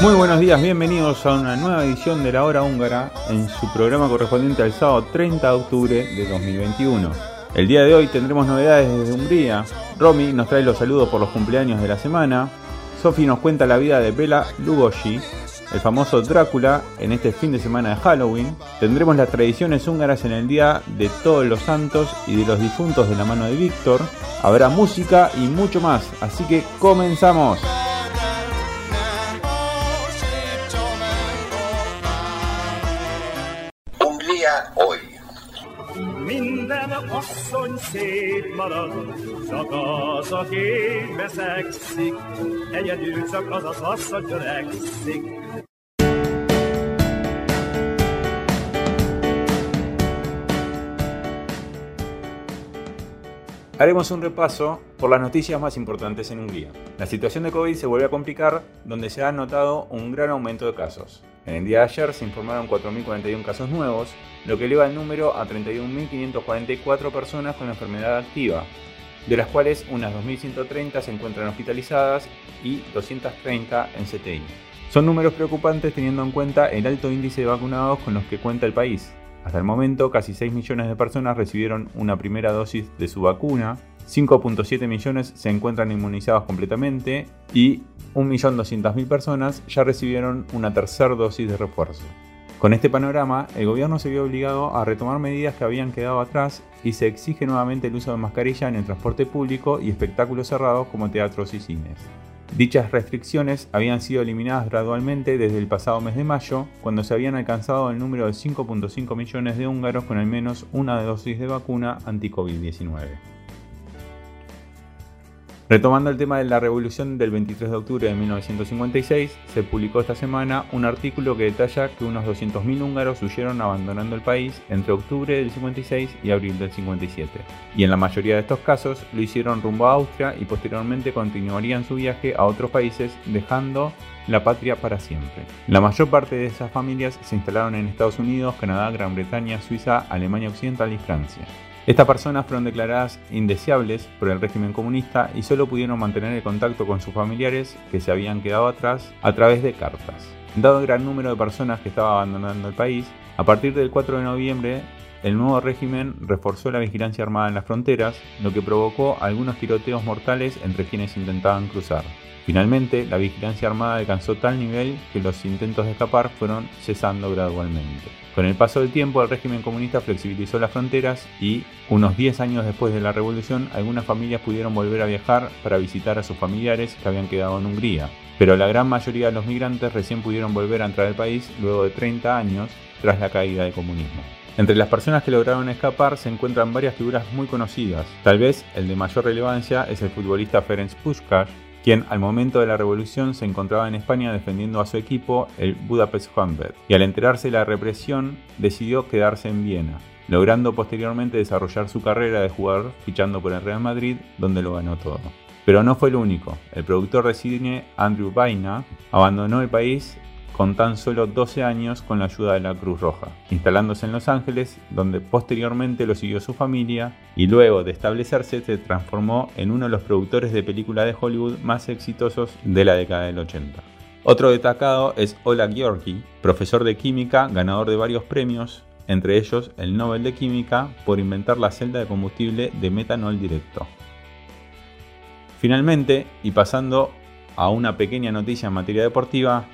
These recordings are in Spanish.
Muy buenos días, bienvenidos a una nueva edición de La Hora Húngara en su programa correspondiente al sábado 30 de octubre de 2021. El día de hoy tendremos novedades desde Hungría. Romy nos trae los saludos por los cumpleaños de la semana. Sofi nos cuenta la vida de Bela Lugosi, el famoso Drácula, en este fin de semana de Halloween. Tendremos las tradiciones húngaras en el Día de Todos los Santos y de los Difuntos de la mano de Víctor. Habrá música y mucho más, así que comenzamos. Haremos un repaso por las noticias más importantes en Hungría. La situación de COVID se vuelve a complicar, donde se ha notado un gran aumento de casos. En el día de ayer se informaron 4.041 casos nuevos, lo que eleva el número a 31.544 personas con la enfermedad activa, de las cuales unas 2.130 se encuentran hospitalizadas y 230 en CTI. Son números preocupantes teniendo en cuenta el alto índice de vacunados con los que cuenta el país. Hasta el momento, casi 6 millones de personas recibieron una primera dosis de su vacuna, 5.7 millones se encuentran inmunizados completamente y 1.200.000 personas ya recibieron una tercera dosis de refuerzo. Con este panorama, el gobierno se vio obligado a retomar medidas que habían quedado atrás y se exige nuevamente el uso de mascarilla en el transporte público y espectáculos cerrados como teatros y cines. Dichas restricciones habían sido eliminadas gradualmente desde el pasado mes de mayo, cuando se habían alcanzado el número de 5.5 millones de húngaros con al menos una dosis de vacuna anti-COVID-19. Retomando el tema de la revolución del 23 de octubre de 1956, se publicó esta semana un artículo que detalla que unos 200.000 húngaros huyeron abandonando el país entre octubre del 56 y abril del 57. Y en la mayoría de estos casos lo hicieron rumbo a Austria y posteriormente continuarían su viaje a otros países dejando la patria para siempre. La mayor parte de esas familias se instalaron en Estados Unidos, Canadá, Gran Bretaña, Suiza, Alemania Occidental y Francia. Estas personas fueron declaradas indeseables por el régimen comunista y solo pudieron mantener el contacto con sus familiares que se habían quedado atrás a través de cartas. Dado el gran número de personas que estaba abandonando el país, a partir del 4 de noviembre el nuevo régimen reforzó la vigilancia armada en las fronteras, lo que provocó algunos tiroteos mortales entre quienes intentaban cruzar. Finalmente, la vigilancia armada alcanzó tal nivel que los intentos de escapar fueron cesando gradualmente. Con el paso del tiempo, el régimen comunista flexibilizó las fronteras y, unos 10 años después de la revolución, algunas familias pudieron volver a viajar para visitar a sus familiares que habían quedado en Hungría. Pero la gran mayoría de los migrantes recién pudieron volver a entrar al país luego de 30 años tras la caída del comunismo. Entre las personas que lograron escapar se encuentran varias figuras muy conocidas. Tal vez el de mayor relevancia es el futbolista Ferenc Puskás, quien al momento de la revolución se encontraba en España defendiendo a su equipo, el Budapest Honved, y al enterarse de la represión decidió quedarse en Viena, logrando posteriormente desarrollar su carrera de jugador fichando por el Real Madrid, donde lo ganó todo. Pero no fue el único. El productor de cine Andrew Vaina abandonó el país con tan solo 12 años con la ayuda de la Cruz Roja, instalándose en Los Ángeles, donde posteriormente lo siguió su familia y luego de establecerse se transformó en uno de los productores de películas de Hollywood más exitosos de la década del 80. Otro destacado es Ola Georgi, profesor de química, ganador de varios premios, entre ellos el Nobel de Química por inventar la celda de combustible de metanol directo. Finalmente, y pasando a una pequeña noticia en materia deportiva,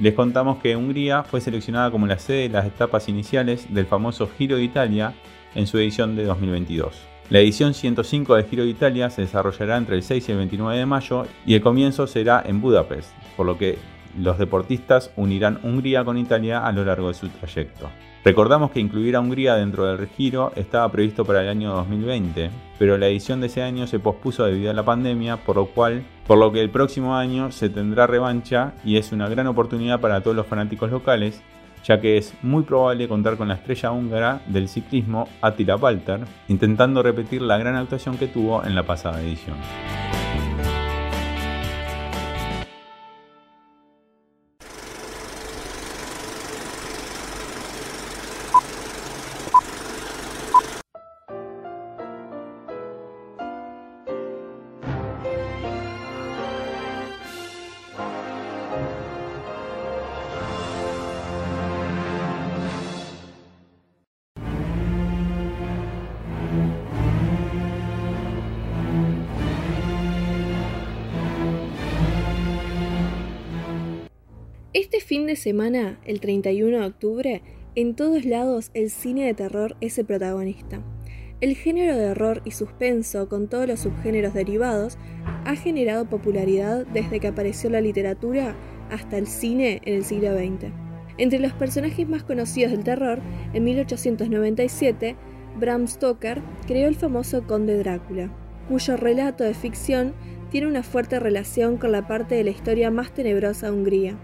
les contamos que Hungría fue seleccionada como la sede de las etapas iniciales del famoso Giro de Italia en su edición de 2022. La edición 105 del Giro de Italia se desarrollará entre el 6 y el 29 de mayo y el comienzo será en Budapest, por lo que los deportistas unirán Hungría con Italia a lo largo de su trayecto. Recordamos que incluir a Hungría dentro del giro estaba previsto para el año 2020, pero la edición de ese año se pospuso debido a la pandemia, por lo cual, por lo que el próximo año se tendrá revancha y es una gran oportunidad para todos los fanáticos locales, ya que es muy probable contar con la estrella húngara del ciclismo Attila Walter, intentando repetir la gran actuación que tuvo en la pasada edición. Fin de semana, el 31 de octubre, en todos lados el cine de terror es el protagonista. El género de horror y suspenso, con todos los subgéneros derivados, ha generado popularidad desde que apareció la literatura hasta el cine en el siglo XX. Entre los personajes más conocidos del terror, en 1897, Bram Stoker creó el famoso Conde Drácula, cuyo relato de ficción tiene una fuerte relación con la parte de la historia más tenebrosa de Hungría.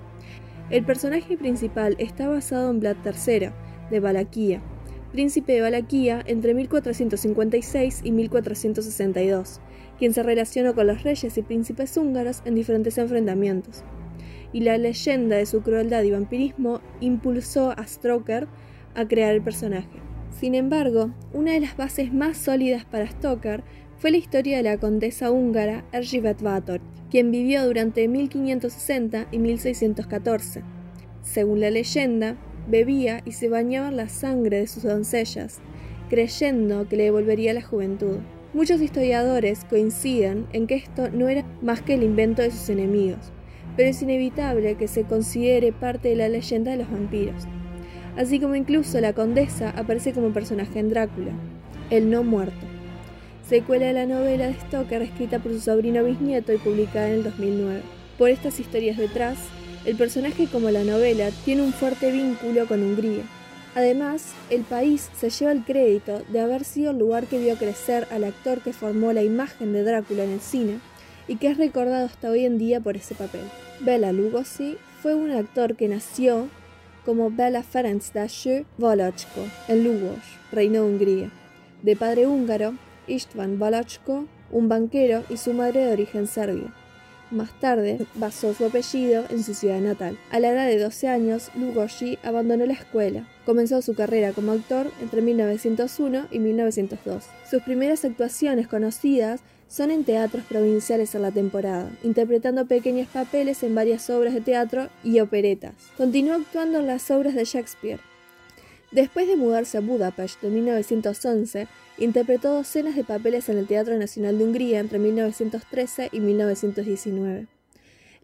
El personaje principal está basado en Vlad III, de Valaquia, príncipe de Valaquia entre 1456 y 1462, quien se relacionó con los reyes y príncipes húngaros en diferentes enfrentamientos. Y la leyenda de su crueldad y vampirismo impulsó a Stroker a crear el personaje. Sin embargo, una de las bases más sólidas para Stoker fue la historia de la condesa húngara Erzsébet Bátor, quien vivió durante 1560 y 1614. Según la leyenda, bebía y se bañaba en la sangre de sus doncellas, creyendo que le devolvería la juventud. Muchos historiadores coinciden en que esto no era más que el invento de sus enemigos, pero es inevitable que se considere parte de la leyenda de los vampiros. Así como incluso la condesa aparece como personaje en Drácula, el no muerto secuela de la novela de Stoker escrita por su sobrino bisnieto y publicada en el 2009. Por estas historias detrás, el personaje como la novela tiene un fuerte vínculo con Hungría. Además, el país se lleva el crédito de haber sido el lugar que vio crecer al actor que formó la imagen de Drácula en el cine y que es recordado hasta hoy en día por ese papel. Bela Lugosi fue un actor que nació como Bela Ferencdási Volochko en Lugos, Reino de Hungría. De padre húngaro, Istvan Balachko, un banquero y su madre de origen serbio. Más tarde, basó su apellido en su ciudad natal. A la edad de 12 años, Lugosi abandonó la escuela. Comenzó su carrera como actor entre 1901 y 1902. Sus primeras actuaciones conocidas son en teatros provinciales en la temporada, interpretando pequeños papeles en varias obras de teatro y operetas. Continuó actuando en las obras de Shakespeare. Después de mudarse a Budapest en 1911, Interpretó docenas de papeles en el Teatro Nacional de Hungría entre 1913 y 1919.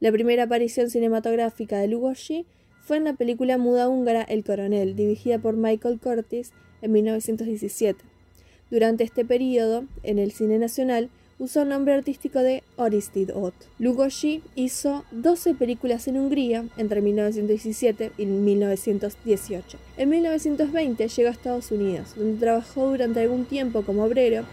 La primera aparición cinematográfica de Lugosi fue en la película muda húngara El Coronel, dirigida por Michael Curtis en 1917. Durante este periodo, en el cine nacional, usó el nombre artístico de Oristid Ott. Lugosi hizo 12 películas en Hungría entre 1917 y 1918. En 1920 llegó a Estados Unidos, donde trabajó durante algún tiempo como obrero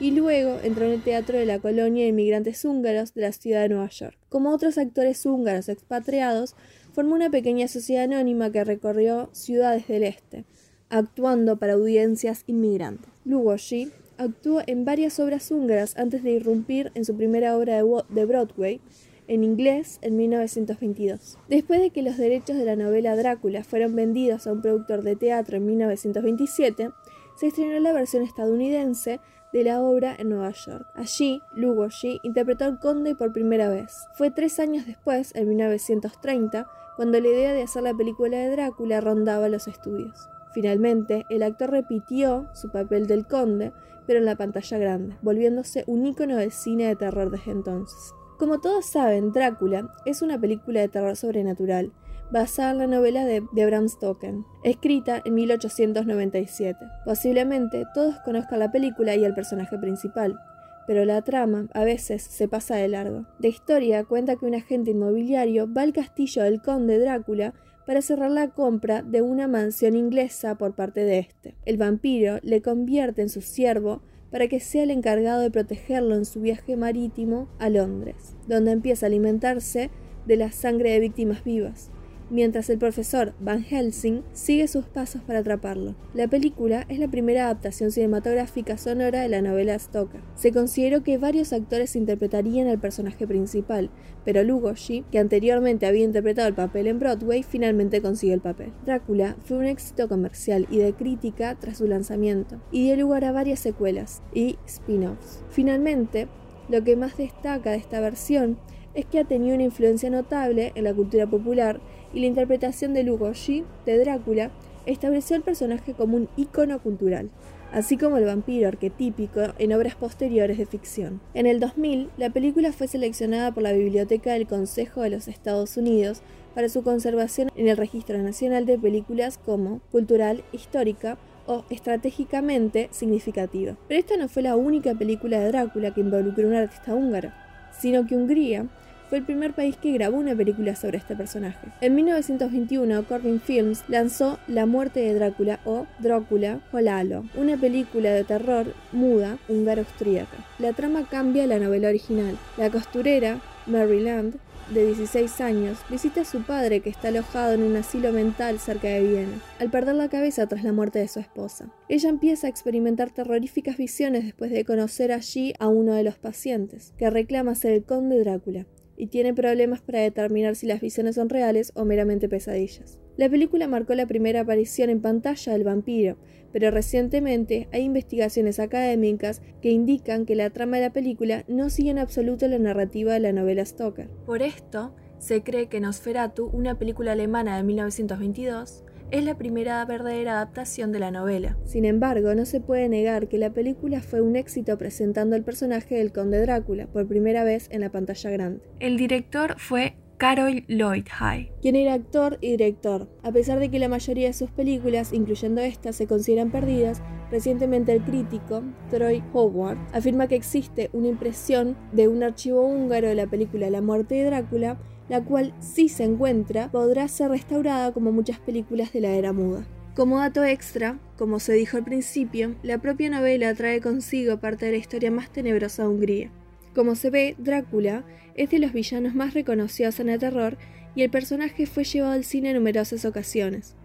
y luego entró en el Teatro de la Colonia de Inmigrantes Húngaros de la ciudad de Nueva York. Como otros actores húngaros expatriados, formó una pequeña sociedad anónima que recorrió ciudades del este, actuando para audiencias inmigrantes. Lugosi Actuó en varias obras húngaras antes de irrumpir en su primera obra de Broadway, en inglés, en 1922. Después de que los derechos de la novela Drácula fueron vendidos a un productor de teatro en 1927, se estrenó la versión estadounidense de la obra en Nueva York. Allí, Lugosi interpretó al conde por primera vez. Fue tres años después, en 1930, cuando la idea de hacer la película de Drácula rondaba los estudios. Finalmente, el actor repitió su papel del conde, pero en la pantalla grande, volviéndose un ícono del cine de terror desde entonces. Como todos saben, Drácula es una película de terror sobrenatural, basada en la novela de, Bram Stoker, escrita en 1897. Posiblemente todos conozcan la película y el personaje principal, pero la trama a veces se pasa de largo. La historia cuenta que un agente inmobiliario va al castillo del conde Drácula para cerrar la compra de una mansión inglesa por parte de este. El vampiro le convierte en su siervo para que sea el encargado de protegerlo en su viaje marítimo a Londres, donde empieza a alimentarse de la sangre de víctimas vivas mientras el profesor Van Helsing sigue sus pasos para atraparlo. La película es la primera adaptación cinematográfica sonora de la novela Stoker. Se consideró que varios actores interpretarían al personaje principal, pero Lugosi, que anteriormente había interpretado el papel en Broadway, finalmente consiguió el papel. Drácula fue un éxito comercial y de crítica tras su lanzamiento, y dio lugar a varias secuelas y spin-offs. Finalmente, lo que más destaca de esta versión es que ha tenido una influencia notable en la cultura popular y la interpretación de Lugosi de Drácula estableció al personaje como un ícono cultural, así como el vampiro arquetípico en obras posteriores de ficción. En el 2000, la película fue seleccionada por la Biblioteca del Consejo de los Estados Unidos para su conservación en el Registro Nacional de Películas como cultural, histórica o estratégicamente significativa. Pero esta no fue la única película de Drácula que involucró a un artista húngaro, sino que Hungría fue el primer país que grabó una película sobre este personaje. En 1921, Corbin Films lanzó La muerte de Drácula o Drácula Holalo, una película de terror muda húngaro-austríaca. La trama cambia la novela original. La costurera, Maryland, de 16 años, visita a su padre que está alojado en un asilo mental cerca de Viena, al perder la cabeza tras la muerte de su esposa. Ella empieza a experimentar terroríficas visiones después de conocer allí a uno de los pacientes, que reclama ser el conde Drácula y tiene problemas para determinar si las visiones son reales o meramente pesadillas. La película marcó la primera aparición en pantalla del vampiro, pero recientemente hay investigaciones académicas que indican que la trama de la película no sigue en absoluto la narrativa de la novela Stoker. Por esto, se cree que Nosferatu, una película alemana de 1922, es la primera verdadera adaptación de la novela. Sin embargo, no se puede negar que la película fue un éxito presentando el personaje del conde Drácula por primera vez en la pantalla grande. El director fue Carol Lloyd High, quien era actor y director. A pesar de que la mayoría de sus películas, incluyendo estas, se consideran perdidas, recientemente el crítico Troy Howard afirma que existe una impresión de un archivo húngaro de la película La muerte de Drácula la cual si se encuentra podrá ser restaurada como muchas películas de la era muda. Como dato extra, como se dijo al principio, la propia novela trae consigo parte de la historia más tenebrosa de Hungría. Como se ve, Drácula es de los villanos más reconocidos en el terror y el personaje fue llevado al cine en numerosas ocasiones.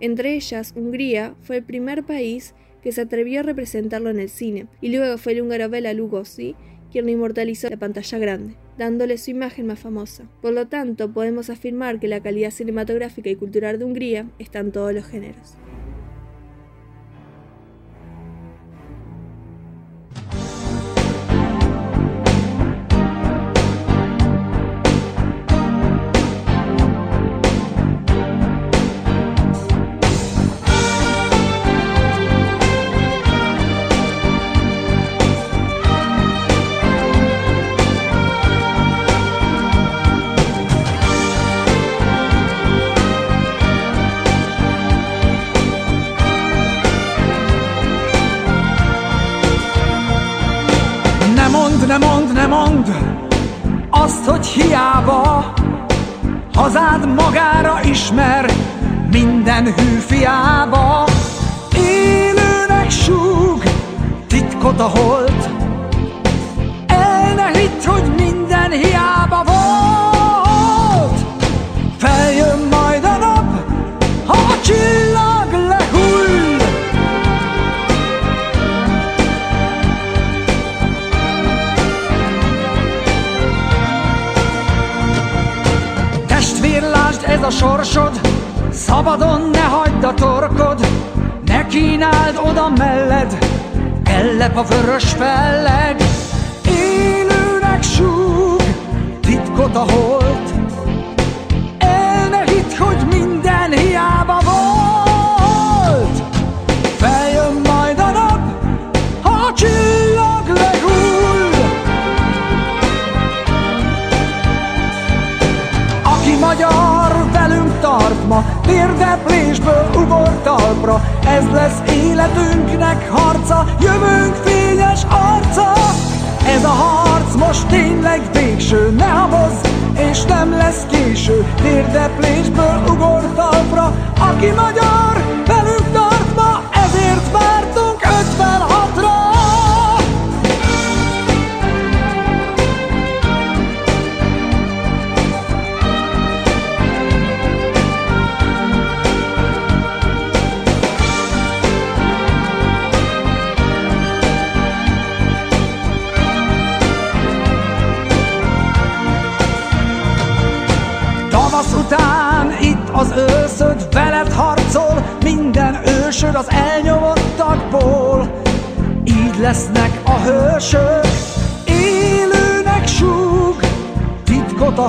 Entre ellas, Hungría fue el primer país que se atrevió a representarlo en el cine, y luego fue el húngaro Bela Lugosi quien lo inmortalizó en la pantalla grande dándole su imagen más famosa. Por lo tanto, podemos afirmar que la calidad cinematográfica y cultural de Hungría está en todos los géneros. Ismer minden hűfiába Élőnek súg titkot a sorsod, szabadon ne hagyd a torkod, ne kínáld oda melled, ellep a vörös felleg. Élőnek súg, titkot a holt, alma, térdeplésből ugortalpra, ez lesz életünknek harca, jövünk fényes arca. Ez a harc most tényleg végső, ne habozz, és nem lesz késő, térdeplésből ugortalpra, aki magyar, az őszöd veled harcol, minden ősöd az elnyomottakból. Így lesznek a hősök, élőnek súg, titkot a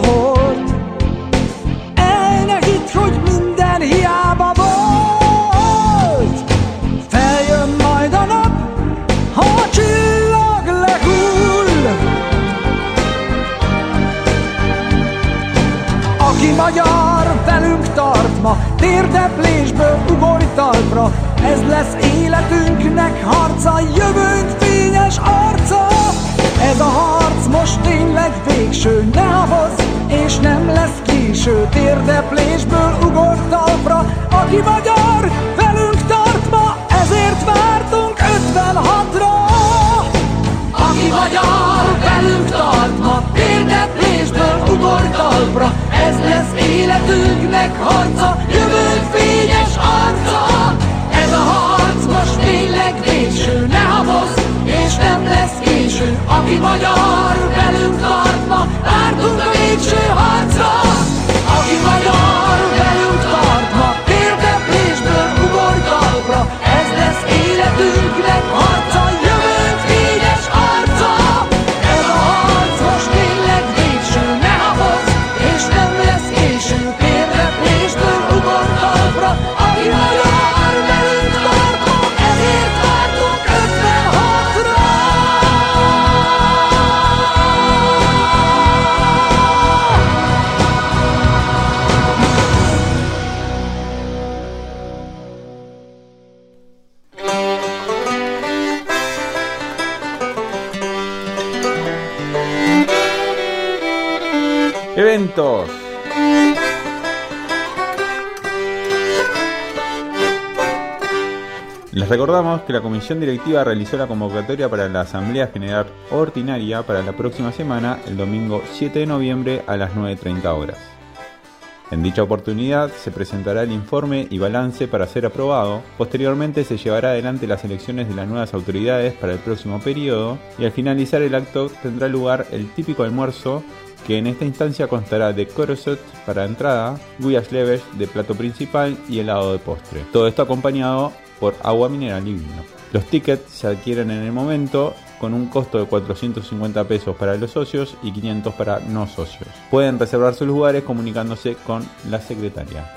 habozz, és nem lesz késő. Aki magyar, velünk tart ma, vártunk a végső harcra. Les recordamos que la comisión directiva realizó la convocatoria para la Asamblea General Ordinaria para la próxima semana, el domingo 7 de noviembre a las 9.30 horas. En dicha oportunidad se presentará el informe y balance para ser aprobado. Posteriormente se llevará adelante las elecciones de las nuevas autoridades para el próximo periodo y al finalizar el acto tendrá lugar el típico almuerzo que en esta instancia constará de corosot para entrada, guyas leves de plato principal y helado de postre. Todo esto acompañado por agua mineral y vino. Los tickets se adquieren en el momento con un costo de 450 pesos para los socios y 500 para no socios. Pueden reservar sus lugares comunicándose con la secretaria.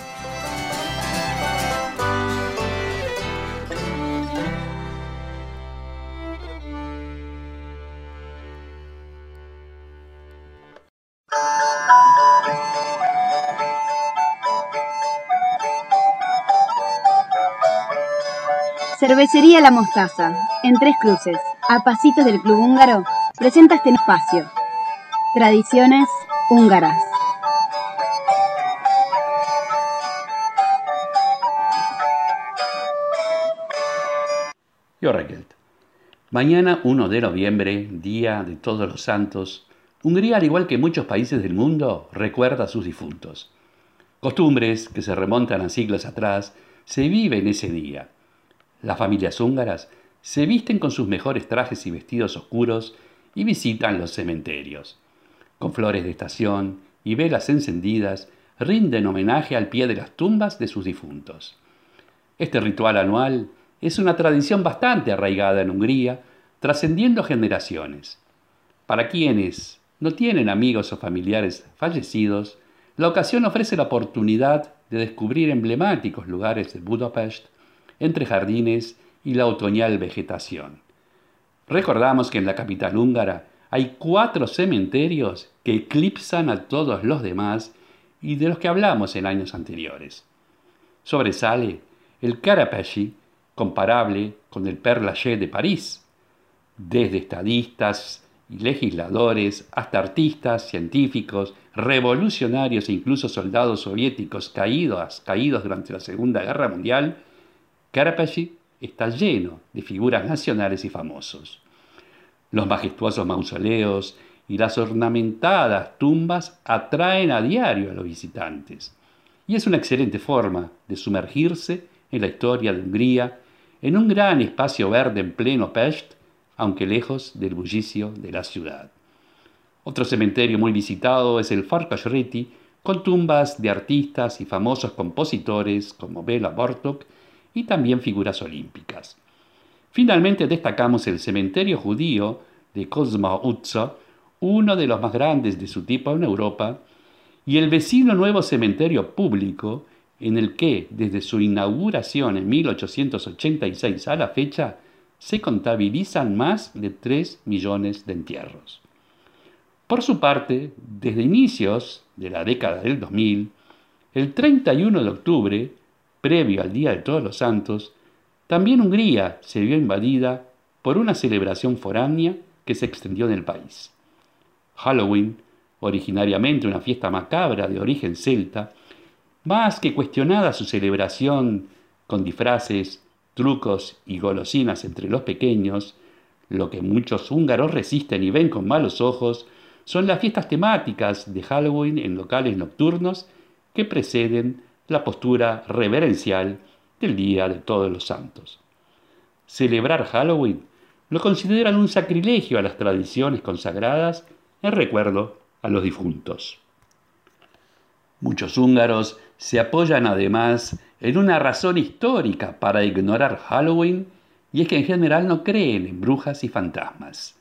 Cervecería La Mostaza, en Tres Cruces, a pasitos del Club Húngaro, presenta este espacio. Tradiciones húngaras. Reggelt! Mañana 1 de noviembre, Día de Todos los Santos, Hungría, al igual que muchos países del mundo, recuerda a sus difuntos. Costumbres que se remontan a siglos atrás se viven ese día. Las familias húngaras se visten con sus mejores trajes y vestidos oscuros y visitan los cementerios. Con flores de estación y velas encendidas, rinden homenaje al pie de las tumbas de sus difuntos. Este ritual anual es una tradición bastante arraigada en Hungría, trascendiendo generaciones. Para quienes no tienen amigos o familiares fallecidos, la ocasión ofrece la oportunidad de descubrir emblemáticos lugares de Budapest entre jardines y la otoñal vegetación. Recordamos que en la capital húngara hay cuatro cementerios que eclipsan a todos los demás y de los que hablamos en años anteriores. Sobresale el Carapachy, comparable con el Père Lachaise de París. Desde estadistas y legisladores, hasta artistas, científicos, revolucionarios e incluso soldados soviéticos caídos, caídos durante la Segunda Guerra Mundial, Karapashi está lleno de figuras nacionales y famosos. Los majestuosos mausoleos y las ornamentadas tumbas atraen a diario a los visitantes. Y es una excelente forma de sumergirse en la historia de Hungría en un gran espacio verde en pleno Pest, aunque lejos del bullicio de la ciudad. Otro cementerio muy visitado es el Farkashriti, con tumbas de artistas y famosos compositores como Bela Bartok y también figuras olímpicas. Finalmente destacamos el cementerio judío de Kozma Utza, uno de los más grandes de su tipo en Europa, y el vecino nuevo cementerio público, en el que, desde su inauguración en 1886 a la fecha, se contabilizan más de 3 millones de entierros. Por su parte, desde inicios de la década del 2000, el 31 de octubre, previo al Día de Todos los Santos, también Hungría se vio invadida por una celebración foránea que se extendió en el país. Halloween, originariamente una fiesta macabra de origen celta, más que cuestionada su celebración con disfraces, trucos y golosinas entre los pequeños, lo que muchos húngaros resisten y ven con malos ojos son las fiestas temáticas de Halloween en locales nocturnos que preceden la postura reverencial del Día de Todos los Santos. Celebrar Halloween lo consideran un sacrilegio a las tradiciones consagradas en recuerdo a los difuntos. Muchos húngaros se apoyan además en una razón histórica para ignorar Halloween y es que en general no creen en brujas y fantasmas.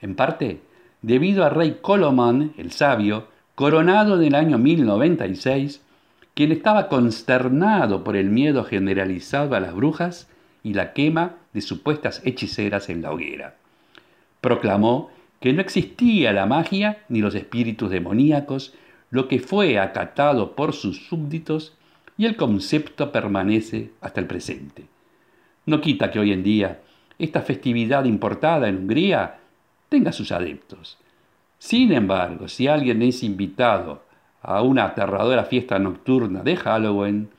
En parte, debido a rey Colomán el Sabio, coronado en el año 1096, quien estaba consternado por el miedo generalizado a las brujas y la quema de supuestas hechiceras en la hoguera. Proclamó que no existía la magia ni los espíritus demoníacos, lo que fue acatado por sus súbditos y el concepto permanece hasta el presente. No quita que hoy en día esta festividad importada en Hungría tenga sus adeptos. Sin embargo, si alguien es invitado a una aterradora fiesta nocturna de Halloween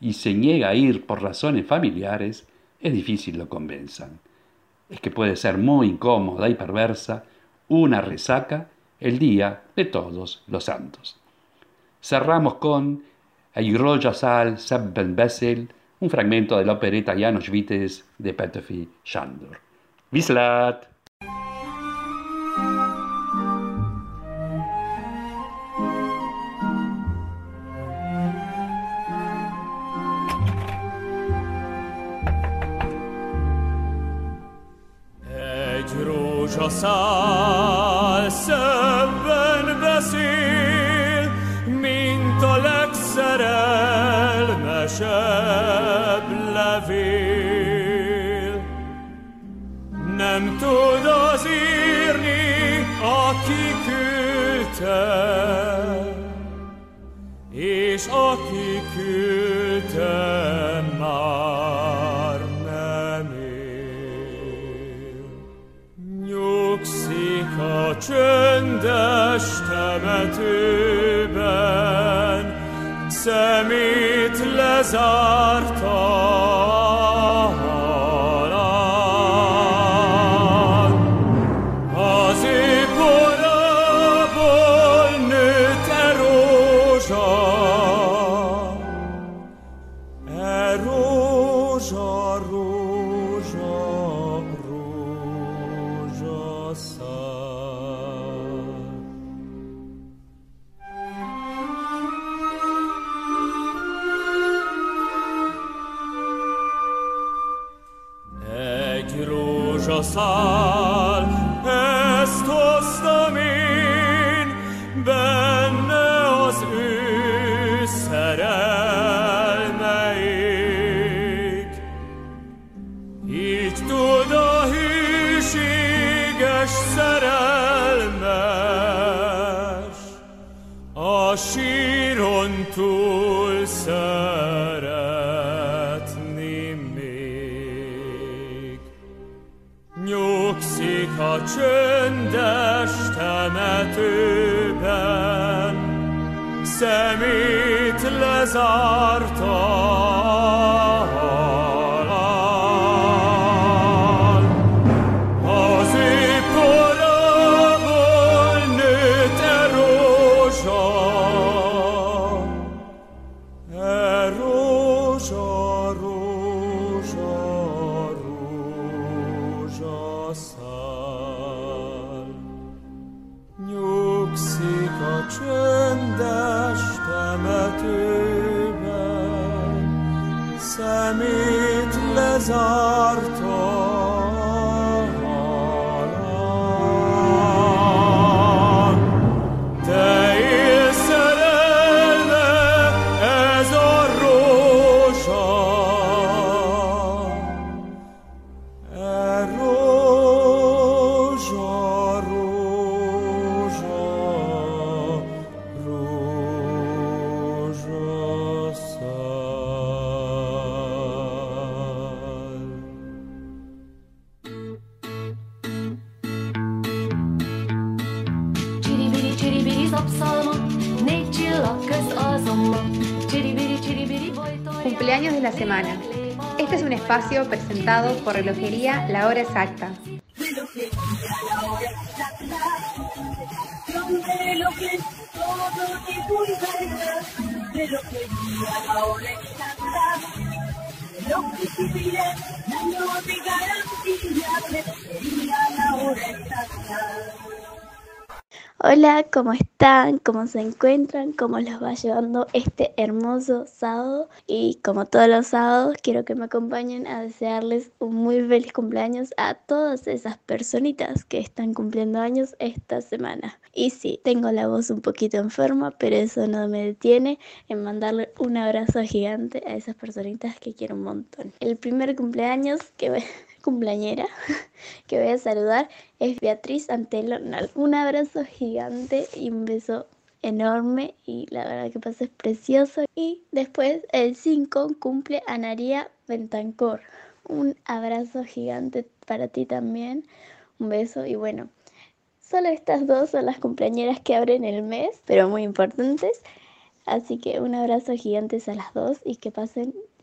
y se niega a ir por razones familiares, es difícil lo convenzan. Es que puede ser muy incómoda y perversa una resaca el día de todos los santos. Cerramos con Airoja Sal Bessel, un fragmento de la opereta Janos Vites de Petöfi Sándor. Vislat! Szál, szebben beszél, mint a legszerelmesebb levél. Nem tud az írni, aki küldte, és aki küldte szemét lezárta a halál. Az ő korából nőtt e rózsa, e rózsa. sun. سميت لازعرتك lezárta. presentado por Relojería La Hora Exacta. Hola, ¿cómo están? ¿Cómo se encuentran? ¿Cómo los va llevando este hermoso sábado? Y como todos los sábados, quiero que me acompañen a desearles un muy feliz cumpleaños a todas esas personitas que están cumpliendo años esta semana. Y sí, tengo la voz un poquito enferma, pero eso no me detiene en mandarle un abrazo gigante a esas personitas que quiero un montón. El primer cumpleaños que cumpleañera que voy a saludar es Beatriz Antelo. Un abrazo gigante y un beso enorme y la verdad que pasa es precioso. Y después el 5 cumple Anaría Bentancor. Un abrazo gigante para ti también. Un beso y bueno, solo estas dos son las cumpleañeras que abren el mes, pero muy importantes. Así que un abrazo gigante a las dos y que pasen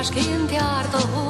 másként járt a hó.